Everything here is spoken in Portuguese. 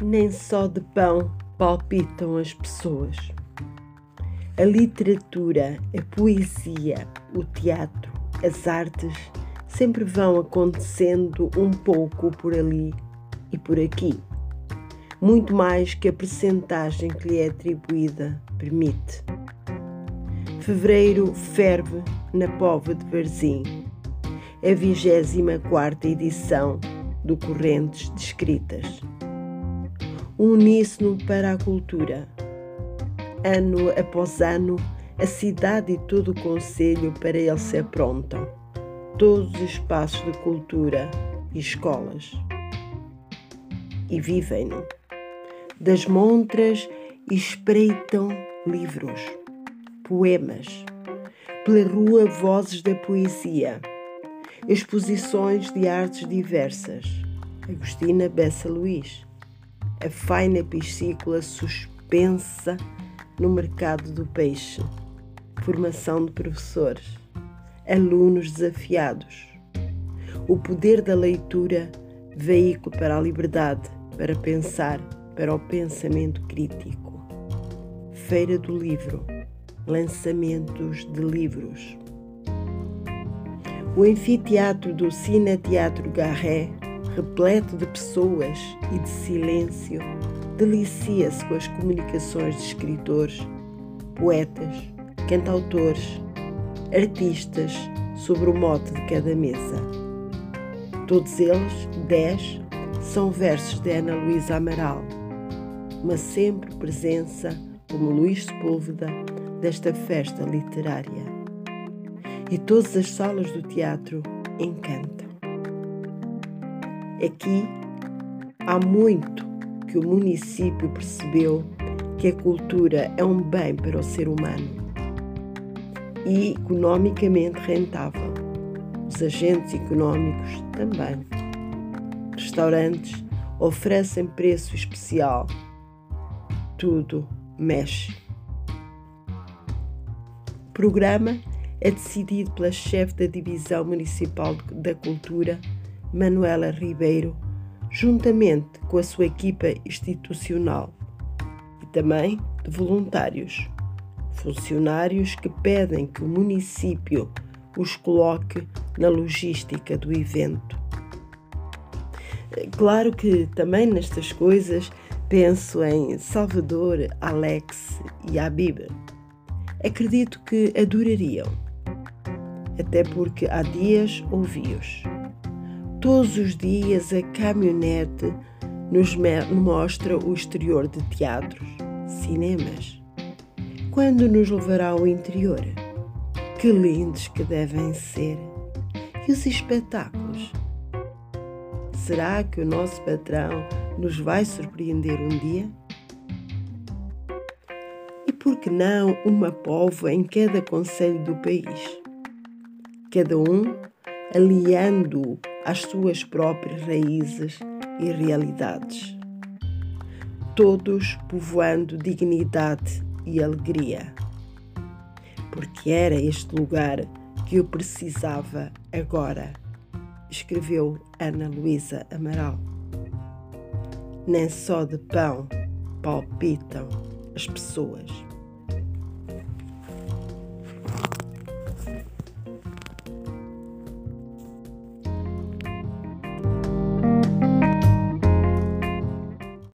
nem só de pão palpitam as pessoas. A literatura, a poesia, o teatro, as artes sempre vão acontecendo um pouco por ali e por aqui. Muito mais que a percentagem que lhe é atribuída permite. Fevereiro ferve na Pova de Varzim. É a 24 edição do Correntes de Escritas. Uníssono para a cultura. Ano após ano, a cidade e todo o Conselho para ele se aprontam. Todos os espaços de cultura e escolas. E vivem-no. Das montras espreitam livros, poemas, pela rua vozes da poesia exposições de artes diversas. Agostina Bessa Luís. A faina piscícola suspensa no mercado do peixe. Formação de professores. Alunos desafiados. O poder da leitura, veículo para a liberdade, para pensar, para o pensamento crítico. Feira do Livro. Lançamentos de livros. O anfiteatro do Cine Teatro Garré, repleto de pessoas e de silêncio, delicia-se com as comunicações de escritores, poetas, cantautores, artistas sobre o mote de cada mesa. Todos eles, dez, são versos de Ana Luísa Amaral, uma sempre presença, como Luís Sepúlveda, desta festa literária e todas as salas do teatro encantam. Aqui há muito que o município percebeu que a cultura é um bem para o ser humano e economicamente rentável. Os agentes econômicos também. Restaurantes oferecem preço especial. Tudo mexe. Programa é decidido pela chefe da Divisão Municipal da Cultura, Manuela Ribeiro, juntamente com a sua equipa institucional e também de voluntários, funcionários que pedem que o município os coloque na logística do evento. Claro que também nestas coisas penso em Salvador, Alex e Habib. Acredito que adorariam até porque há dias ouvi-os. Todos os dias a caminhonete nos mostra o exterior de teatros, cinemas. Quando nos levará ao interior? Que lindos que devem ser! E os espetáculos? Será que o nosso patrão nos vai surpreender um dia? E por que não uma povo em cada conselho do país? cada um aliando às suas próprias raízes e realidades. Todos povoando dignidade e alegria. Porque era este lugar que eu precisava agora, escreveu Ana Luísa Amaral. Nem só de pão palpitam as pessoas.